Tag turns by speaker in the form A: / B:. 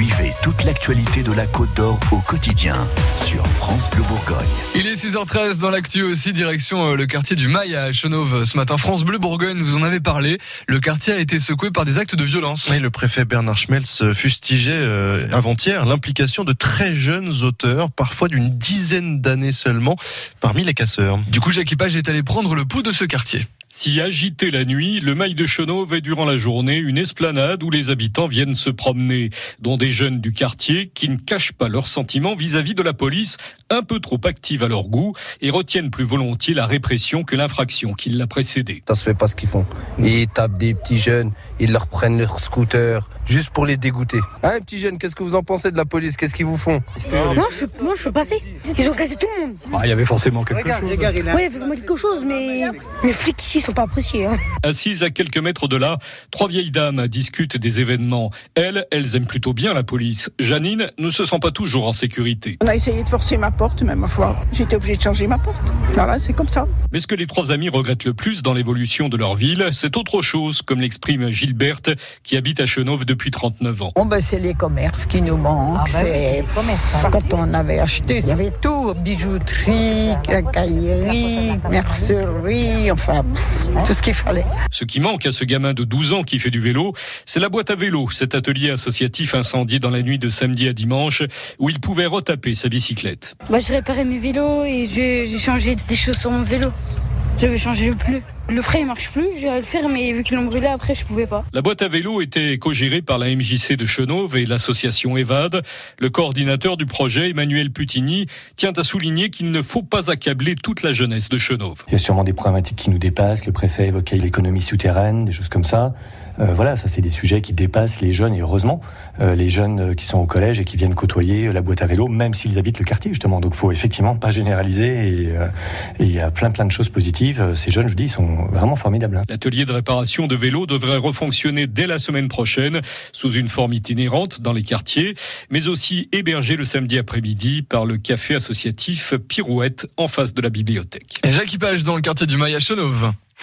A: Suivez toute l'actualité de la Côte d'Or au quotidien sur France Bleu Bourgogne.
B: Il est 6h13 dans l'actu aussi, direction euh, le quartier du Mail à Chenauve. Ce matin, France Bleu Bourgogne, vous en avez parlé. Le quartier a été secoué par des actes de violence.
C: Oui, le préfet Bernard Schmelz fustigeait euh, avant-hier l'implication de très jeunes auteurs, parfois d'une dizaine d'années seulement, parmi les casseurs.
B: Du coup, Jacques Page est allé prendre le pouls de ce quartier.
D: Si agité la nuit, le mail de Chenauve est durant la journée une esplanade où les habitants viennent se promener, dont des jeunes du quartier qui ne cachent pas leurs sentiments vis-à-vis de la police, un peu trop active à leur goût, et retiennent plus volontiers la répression que l'infraction qui l'a précédée.
E: Ça se fait pas ce qu'ils font. Ils tapent des petits jeunes, ils leur prennent leur scooter, juste pour les dégoûter. Hein, petit jeune, qu'est-ce que vous en pensez de la police? Qu'est-ce qu'ils vous font?
F: Non, je, moi, je suis passé. Ils ont cassé tout le monde.
G: Ah, il y avait forcément quelque chose.
F: Oui, forcément quelque chose, mais les flics ici sont pas appréciés. Hein.
D: Assises à quelques mètres de là, trois vieilles dames discutent des événements. Elles, elles aiment plutôt bien la police. Janine ne se sent pas toujours en sécurité.
H: On a essayé de forcer ma porte, mais ma foi, j'étais obligée de changer ma porte. Voilà, c'est comme ça.
D: Mais ce que les trois amis regrettent le plus dans l'évolution de leur ville, c'est autre chose, comme l'exprime Gilberte, qui habite à Chenauve depuis 39 ans.
I: Bon, ben, c'est les commerces qui nous manquent.
J: Ah, c'est hein.
I: quand on avait acheté, il y avait tout bijouterie, quincaillerie, mercerie, enfin pff, tout ce qu'il fallait.
D: Ce qui manque à ce gamin de 12 ans qui fait du vélo, c'est la boîte à vélo, cet atelier associatif incendié dans la nuit de samedi à dimanche, où il pouvait retaper sa bicyclette.
F: Bah, j'ai réparé mes vélos et j'ai changé des choses sur mon vélo. Je vais changer le pneu. Le frein il marche plus, je vais le faire, mais vu qu'ils l'ont brûlé après, je pouvais pas.
D: La boîte à vélo était co-gérée par la MJC de Chenauve et l'association EVAD. Le coordinateur du projet, Emmanuel Putini, tient à souligner qu'il ne faut pas accabler toute la jeunesse de Chenauve.
G: Il y a sûrement des problématiques qui nous dépassent. Le préfet évoquait l'économie souterraine, des choses comme ça. Euh, voilà, ça c'est des sujets qui dépassent les jeunes et heureusement euh, les jeunes euh, qui sont au collège et qui viennent côtoyer la boîte à vélo, même s'ils habitent le quartier justement. Donc, faut effectivement pas généraliser et euh, il y a plein plein de choses positives. Ces jeunes, je vous dis, ils sont vraiment formidables. hein.
D: L'atelier de réparation de vélos devrait refonctionner dès la semaine prochaine sous une forme itinérante dans les quartiers, mais aussi hébergé le samedi après-midi par le café associatif Pirouette en face de la bibliothèque.
B: Et Jacques Page dans le quartier du Mail à Chenauve.